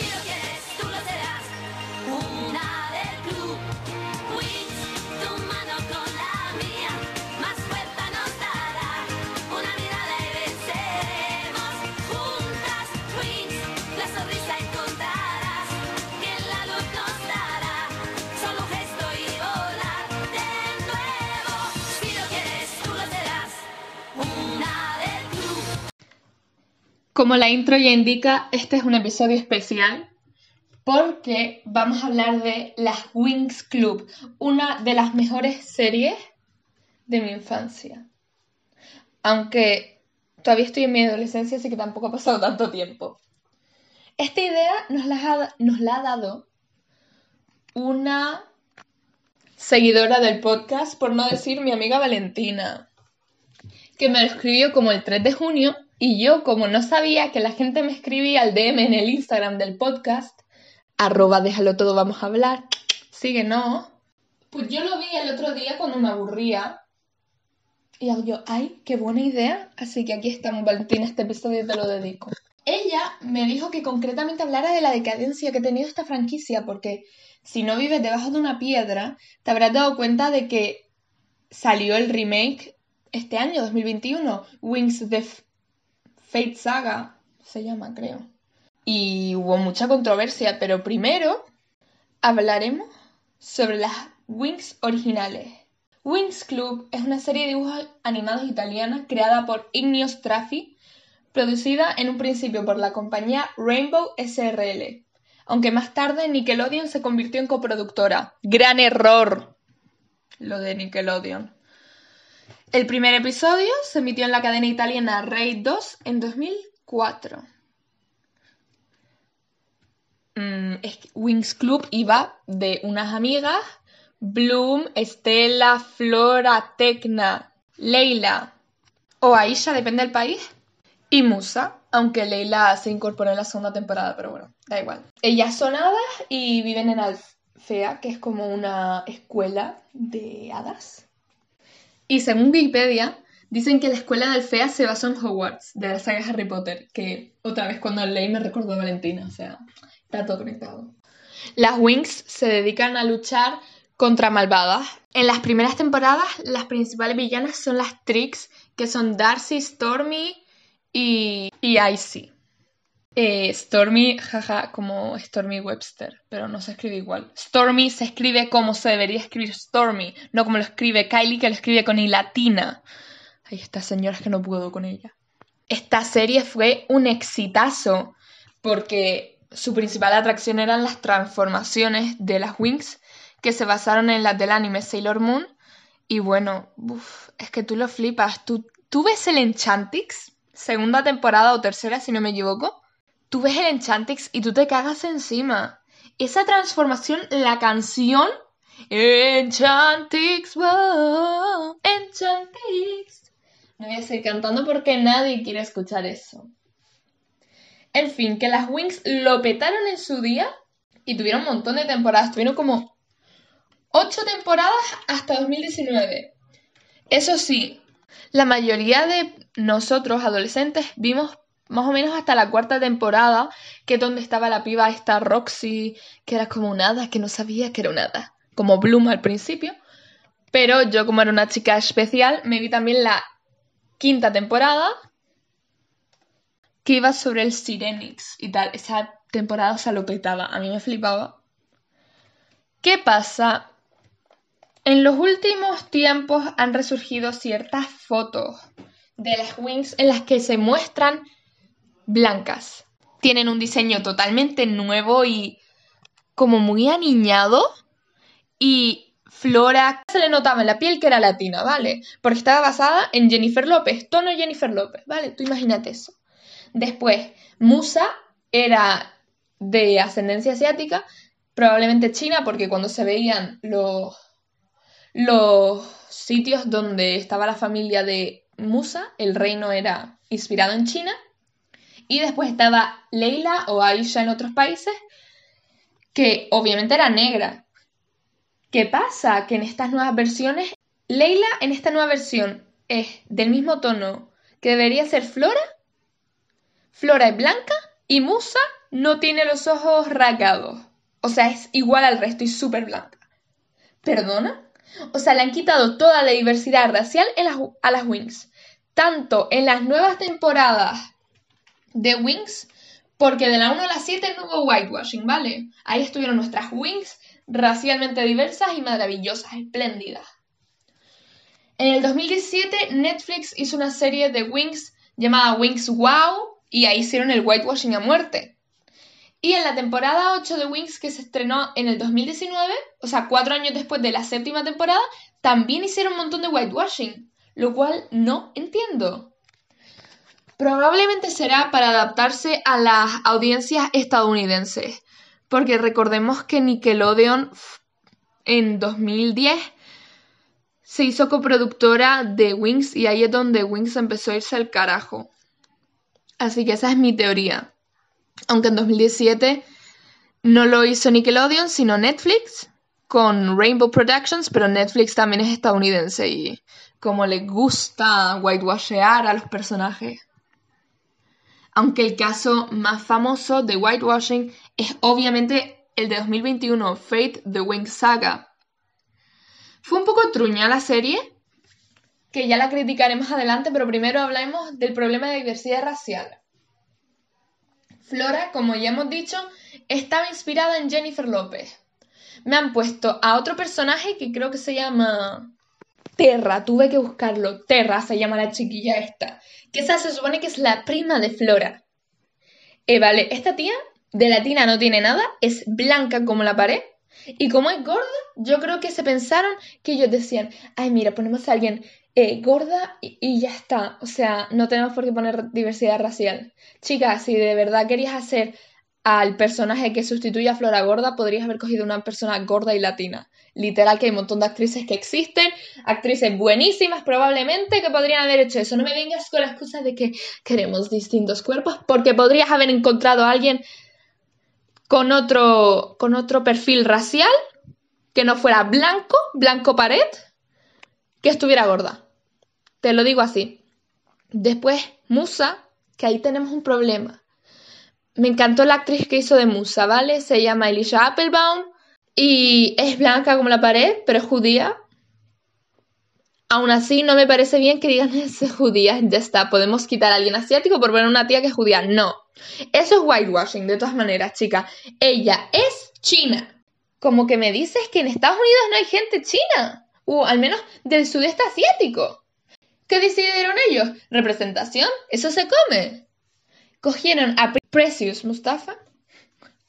Si lo Como la intro ya indica, este es un episodio especial porque vamos a hablar de las Wings Club, una de las mejores series de mi infancia. Aunque todavía estoy en mi adolescencia, así que tampoco ha pasado tanto tiempo. Esta idea nos la ha, dado una seguidora del podcast, por no decir mi amiga Valentina que me lo escribió como el 3 de junio y yo como no sabía que la gente me escribía al DM en el Instagram del podcast, arroba déjalo todo vamos a hablar, sigue no, pues yo lo vi el otro día cuando me aburría. Y yo, ay, qué buena idea, así que aquí estamos Valentina, este episodio te lo dedico. Ella me dijo que concretamente hablara de la decadencia que ha tenido esta franquicia porque si no vives debajo de una piedra te habrás dado cuenta de que salió el remake este año, 2021, Wings the F- Fate Saga, se llama, creo. Y hubo mucha controversia, pero primero hablaremos sobre las Wings originales. Wings Club es una serie de dibujos animados italiana creada por Ignatius Traffi, producida en un principio por la compañía Rainbow SRL, aunque más tarde Nickelodeon se convirtió en coproductora. ¡Gran error! Lo de Nickelodeon. El primer episodio se emitió en la cadena italiana Rai 2 en 2004. Mm, Wings Club iba de unas amigas, Bloom, Estela, Flora, Tecna, Leila o Aisha, depende del país, y Musa, aunque Leila se incorporó en la segunda temporada, pero bueno, da igual. Ellas son hadas y viven en Alfea, que es como una escuela de hadas. Y según Wikipedia, dicen que la escuela de Alfea se basó en Hogwarts, de la saga Harry Potter, que otra vez cuando leí me recordó a Valentina, o sea, está todo conectado. Las Wings se dedican a luchar contra malvadas. En las primeras temporadas, las principales villanas son las Trix, que son Darcy, Stormy y, y Icy. Eh, Stormy, jaja, como Stormy Webster, pero no se escribe igual. Stormy se escribe como se debería escribir Stormy, no como lo escribe Kylie, que lo escribe con I latina. Hay estas señoras que no puedo con ella. Esta serie fue un exitazo porque su principal atracción eran las transformaciones de las Wings que se basaron en las del anime Sailor Moon. Y bueno, uf, es que tú lo flipas. ¿Tú, ¿Tú ves el Enchantix? Segunda temporada o tercera, si no me equivoco. Tú ves el Enchantix y tú te cagas encima. Esa transformación, la canción. Enchantix, wow, Enchantix. No voy a seguir cantando porque nadie quiere escuchar eso. En fin, que las Wings lo petaron en su día y tuvieron un montón de temporadas. Tuvieron como 8 temporadas hasta 2019. Eso sí, la mayoría de nosotros, adolescentes, vimos más o menos hasta la cuarta temporada, que es donde estaba la piba esta Roxy, que era como un hada, que no sabía que era un hada. Como Bloom al principio. Pero yo, como era una chica especial, me vi también la quinta temporada, que iba sobre el Sirenix y tal. Esa temporada se lo petaba. A mí me flipaba. ¿Qué pasa? En los últimos tiempos han resurgido ciertas fotos de las Wings en las que se muestran blancas. Tienen un diseño totalmente nuevo y como muy aniñado. Y Flora se le notaba en la piel que era latina, ¿vale? Porque estaba basada en Jennifer López, tono Jennifer López, ¿vale? Tú imagínate eso. Después, Musa era de ascendencia asiática, probablemente china, porque cuando se veían los, los sitios donde estaba la familia de Musa, el reino era inspirado en China. Y después estaba Leila o Aisha en otros países, que obviamente era negra. ¿Qué pasa? Que en estas nuevas versiones, Leila en esta nueva versión es del mismo tono que debería ser Flora. Flora es blanca y Musa no tiene los ojos rasgados. O sea, es igual al resto y súper blanca. ¿Perdona? O sea, le han quitado toda la diversidad racial a las Wings. Tanto en las nuevas temporadas de Wings, porque de la 1 a la 7 no hubo whitewashing, ¿vale? Ahí estuvieron nuestras Wings racialmente diversas y maravillosas, espléndidas. En el 2017 Netflix hizo una serie de Wings llamada Wings Wow y ahí hicieron el whitewashing a muerte. Y en la temporada 8 de Wings que se estrenó en el 2019, o sea, cuatro años después de la séptima temporada, también hicieron un montón de whitewashing, lo cual no entiendo. Probablemente será para adaptarse a las audiencias estadounidenses, porque recordemos que Nickelodeon en 2010 se hizo coproductora de Wings y ahí es donde Wings empezó a irse al carajo. Así que esa es mi teoría. Aunque en 2017 no lo hizo Nickelodeon, sino Netflix con Rainbow Productions, pero Netflix también es estadounidense y como le gusta whitewashear a los personajes. Aunque el caso más famoso de whitewashing es obviamente el de 2021, Fate the Wing Saga. Fue un poco truña la serie, que ya la criticaré más adelante, pero primero hablemos del problema de diversidad racial. Flora, como ya hemos dicho, estaba inspirada en Jennifer López. Me han puesto a otro personaje que creo que se llama Terra, tuve que buscarlo. Terra se llama la chiquilla esta. Que esa se supone que es la prima de Flora. Eh, vale, esta tía de latina no tiene nada, es blanca como la pared. Y como es gorda, yo creo que se pensaron que ellos decían, ay, mira, ponemos a alguien eh, gorda y, y ya está. O sea, no tenemos por qué poner diversidad racial. Chicas, si de verdad querías hacer al personaje que sustituye a Flora Gorda, podrías haber cogido una persona gorda y latina. Literal que hay un montón de actrices que existen, actrices buenísimas probablemente que podrían haber hecho eso. No me vengas con la excusa de que queremos distintos cuerpos, porque podrías haber encontrado a alguien con otro, con otro perfil racial que no fuera blanco, blanco pared, que estuviera gorda. Te lo digo así. Después, Musa, que ahí tenemos un problema. Me encantó la actriz que hizo de Musa, ¿vale? Se llama Elisha Applebaum y es blanca como la pared, pero es judía. Aún así, no me parece bien que digan es judía, ya está. Podemos quitar a alguien asiático por ver a una tía que es judía. No. Eso es whitewashing, de todas maneras, chica. Ella es china. Como que me dices que en Estados Unidos no hay gente china. O al menos del sudeste asiático. ¿Qué decidieron ellos? ¿Representación? Eso se come. Cogieron a Precious Mustafa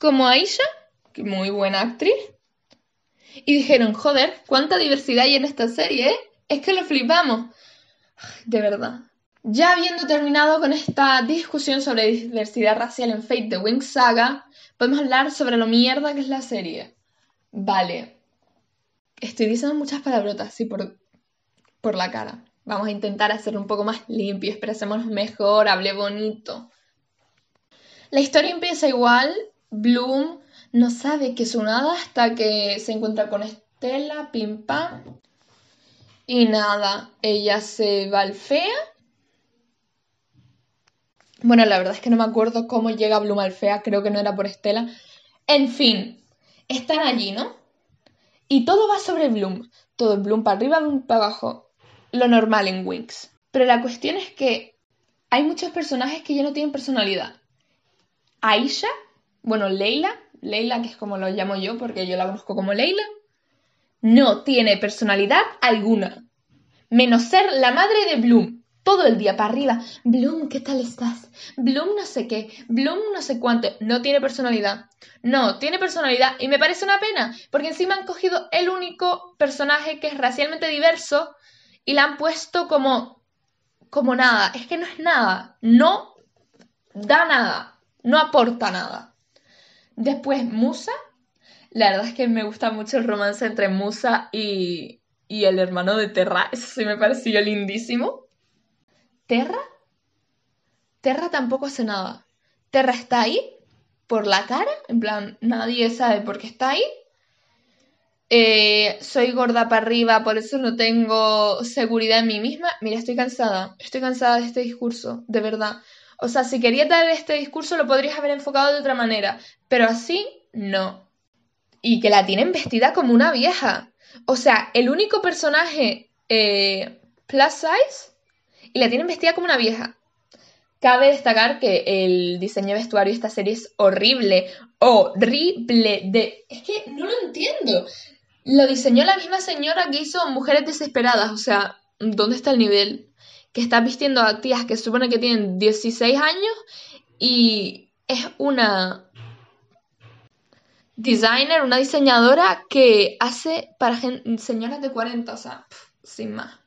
como Aisha, que muy buena actriz, y dijeron, joder, cuánta diversidad hay en esta serie, ¿eh? Es que lo flipamos. De verdad. Ya habiendo terminado con esta discusión sobre diversidad racial en Fate the Wings Saga, podemos hablar sobre lo mierda que es la serie. Vale. Estoy diciendo muchas palabrotas así por, por la cara. Vamos a intentar hacerlo un poco más limpio, expresémonos mejor, hable bonito. La historia empieza igual. Bloom no sabe que es un hasta que se encuentra con Estela, pim pam. Y nada, ella se va al fea. Bueno, la verdad es que no me acuerdo cómo llega Bloom al fea, creo que no era por Estela. En fin, están allí, ¿no? Y todo va sobre Bloom. Todo Bloom para arriba, Bloom para abajo. Lo normal en Winx. Pero la cuestión es que hay muchos personajes que ya no tienen personalidad. Aisha, bueno, Leila, Leila, que es como lo llamo yo porque yo la conozco como Leila, no tiene personalidad alguna. Menos ser la madre de Bloom. Todo el día para arriba. Bloom, ¿qué tal estás? Bloom no sé qué. Bloom no sé cuánto. No tiene personalidad. No, tiene personalidad. Y me parece una pena. Porque encima han cogido el único personaje que es racialmente diverso y la han puesto como. como nada. Es que no es nada. No da nada. No aporta nada. Después, Musa. La verdad es que me gusta mucho el romance entre Musa y, y el hermano de Terra. Eso sí me pareció lindísimo. ¿Terra? Terra tampoco hace nada. Terra está ahí por la cara. En plan, nadie sabe por qué está ahí. Eh, soy gorda para arriba, por eso no tengo seguridad en mí misma. Mira, estoy cansada. Estoy cansada de este discurso, de verdad. O sea, si quería dar este discurso lo podrías haber enfocado de otra manera, pero así no. Y que la tienen vestida como una vieja. O sea, el único personaje eh, plus size y la tienen vestida como una vieja. Cabe destacar que el diseño de vestuario de esta serie es horrible. Horrible. De... Es que no lo entiendo. Lo diseñó la misma señora que hizo Mujeres Desesperadas. O sea, ¿dónde está el nivel? Que está vistiendo a tías que supone que tienen 16 años y es una designer, una diseñadora que hace para señoras de 40. O sea, sin más.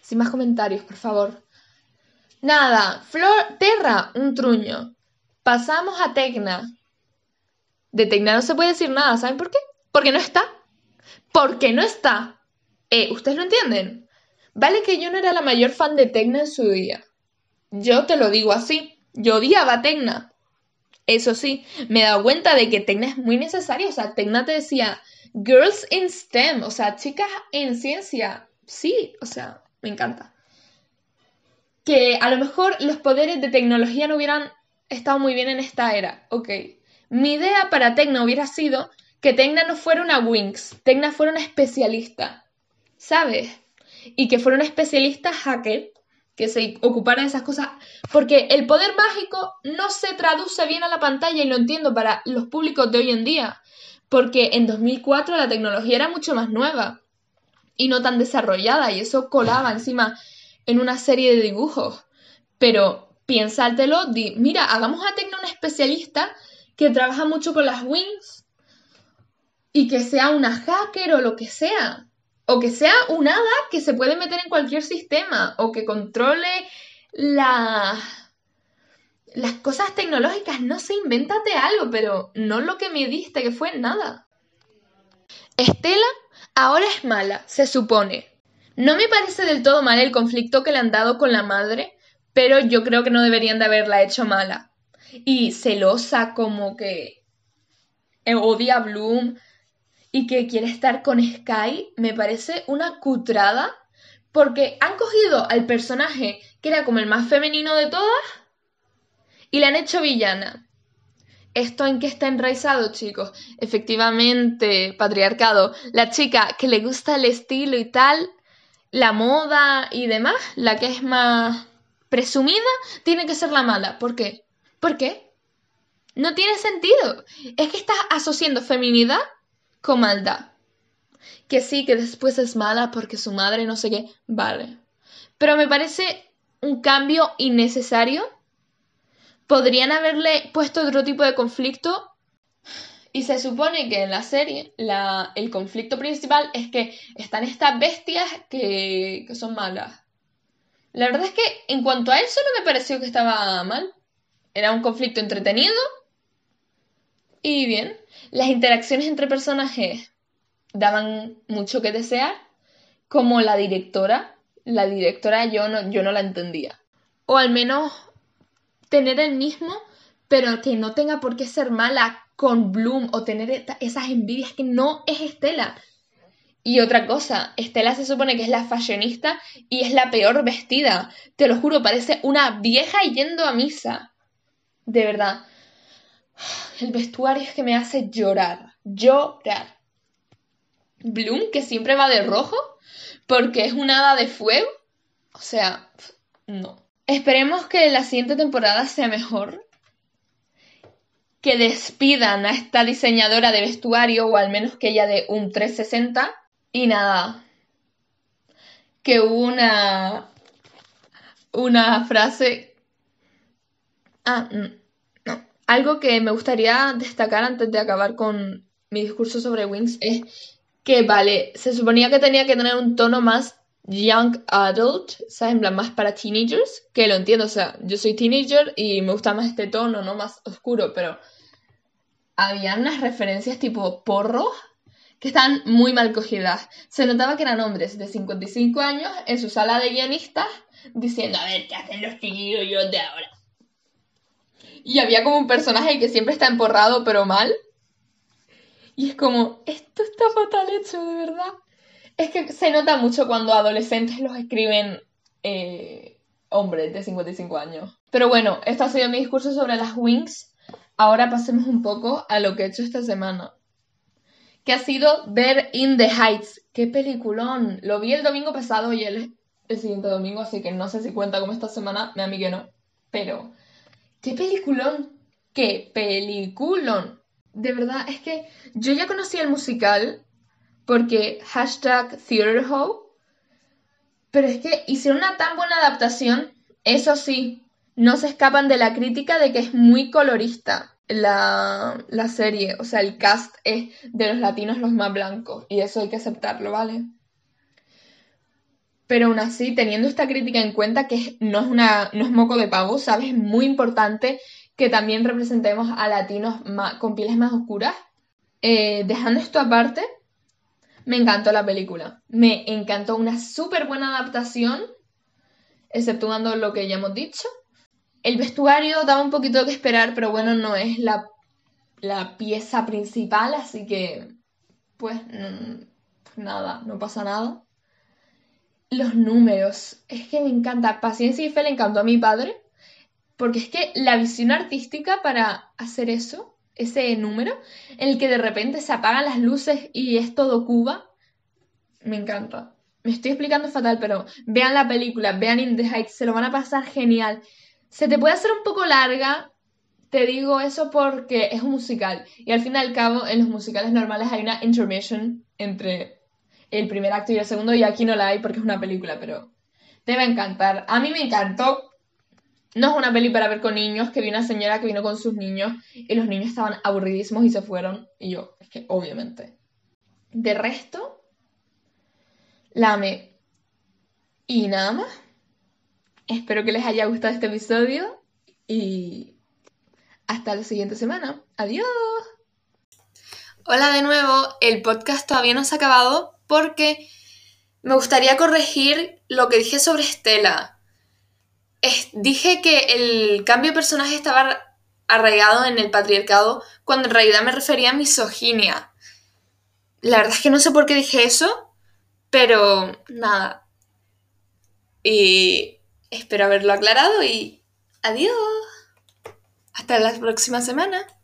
Sin más comentarios, por favor. Nada, Flor, Terra, un truño. Pasamos a Tecna. De Tecna no se puede decir nada, ¿saben por qué? Porque no está. Porque no está. Eh, ¿Ustedes lo entienden? Vale que yo no era la mayor fan de Tecna en su día. Yo te lo digo así. Yo odiaba a Tecna. Eso sí, me he dado cuenta de que Tecna es muy necesario. O sea, Tecna te decía Girls in STEM, o sea, chicas en ciencia. Sí, o sea, me encanta. Que a lo mejor los poderes de tecnología no hubieran estado muy bien en esta era. Ok. Mi idea para Tecna hubiera sido que Tecna no fuera una Wings, Tecna fuera una especialista. ¿Sabes? Y que fuera una especialista hacker que se ocupara de esas cosas. Porque el poder mágico no se traduce bien a la pantalla y lo entiendo para los públicos de hoy en día. Porque en 2004 la tecnología era mucho más nueva y no tan desarrollada y eso colaba encima en una serie de dibujos. Pero piénsatelo, di, mira, hagamos a Tecno una especialista que trabaja mucho con las wings y que sea una hacker o lo que sea. O que sea un hada que se puede meter en cualquier sistema o que controle la... las cosas tecnológicas. No sé, invéntate algo, pero no lo que me diste, que fue nada. Estela ahora es mala, se supone. No me parece del todo mal el conflicto que le han dado con la madre, pero yo creo que no deberían de haberla hecho mala. Y celosa como que odia a Bloom y que quiere estar con Sky, me parece una cutrada porque han cogido al personaje que era como el más femenino de todas y le han hecho villana. ¿Esto en qué está enraizado, chicos? Efectivamente, patriarcado. La chica que le gusta el estilo y tal, la moda y demás, la que es más presumida, tiene que ser la mala. ¿Por qué? ¿Por qué? No tiene sentido. Es que estás asociando feminidad con maldad. Que sí, que después es mala porque su madre no sé qué. Vale. Pero me parece un cambio innecesario podrían haberle puesto otro tipo de conflicto. Y se supone que en la serie el conflicto principal es que están estas bestias que, que son malas. La verdad es que en cuanto a eso no me pareció que estaba mal. Era un conflicto entretenido. Y bien, las interacciones entre personajes daban mucho que desear. Como la directora. La directora yo no, yo no la entendía. O al menos tener el mismo, pero que no tenga por qué ser mala con Bloom o tener esas envidias que no es Estela. Y otra cosa, Estela se supone que es la fashionista y es la peor vestida. Te lo juro, parece una vieja yendo a misa. De verdad. El vestuario es que me hace llorar. Llorar. Bloom, que siempre va de rojo, porque es una hada de fuego. O sea, no. Esperemos que la siguiente temporada sea mejor. Que despidan a esta diseñadora de vestuario, o al menos que ella de un 360. Y nada. Que una. Una frase. Ah, no. Algo que me gustaría destacar antes de acabar con mi discurso sobre Wings es que, vale, se suponía que tenía que tener un tono más young adult, ¿sabes? En plan, más para teenagers, que lo entiendo, o sea, yo soy teenager y me gusta más este tono, ¿no? Más oscuro, pero había unas referencias tipo porro que están muy mal cogidas. Se notaba que eran hombres de 55 años en su sala de guionistas diciendo, a ver, ¿qué hacen los chiquillos de ahora? Y había como un personaje que siempre está emporrado, pero mal. Y es como, esto está fatal hecho, de verdad. Es que se nota mucho cuando adolescentes los escriben eh, hombres de 55 años. Pero bueno, este ha sido mi discurso sobre las Wings. Ahora pasemos un poco a lo que he hecho esta semana. Que ha sido ver In the Heights. ¡Qué peliculón! Lo vi el domingo pasado y el, el siguiente domingo, así que no sé si cuenta como esta semana. Me a no. Pero, ¡qué peliculón! ¡Qué peliculón! De verdad, es que yo ya conocí el musical porque hashtag Theater pero es que hicieron una tan buena adaptación, eso sí, no se escapan de la crítica de que es muy colorista la, la serie, o sea, el cast es de los latinos los más blancos, y eso hay que aceptarlo, ¿vale? Pero aún así, teniendo esta crítica en cuenta, que no es, no es moco de pavo, ¿sabes? Es muy importante que también representemos a latinos con pieles más oscuras. Eh, dejando esto aparte, me encantó la película. Me encantó una súper buena adaptación, exceptuando lo que ya hemos dicho. El vestuario daba un poquito que esperar, pero bueno, no es la, la pieza principal, así que pues nada, no pasa nada. Los números, es que me encanta. Paciencia y fe le encantó a mi padre, porque es que la visión artística para hacer eso ese número en el que de repente se apagan las luces y es todo Cuba, me encanta. Me estoy explicando fatal, pero vean la película, vean In the Heights, se lo van a pasar genial. Se te puede hacer un poco larga, te digo eso porque es un musical. Y al fin y al cabo, en los musicales normales hay una intermission entre el primer acto y el segundo, y aquí no la hay porque es una película, pero te va a encantar. A mí me encantó, no es una peli para ver con niños, que vi una señora que vino con sus niños y los niños estaban aburridísimos y se fueron. Y yo, es que obviamente. De resto, la amé. Y nada más. Espero que les haya gustado este episodio y hasta la siguiente semana. Adiós. Hola de nuevo, el podcast todavía no se ha acabado porque me gustaría corregir lo que dije sobre Estela dije que el cambio de personaje estaba arraigado en el patriarcado cuando en realidad me refería a misoginia. La verdad es que no sé por qué dije eso, pero nada. Y espero haberlo aclarado y adiós. Hasta la próxima semana.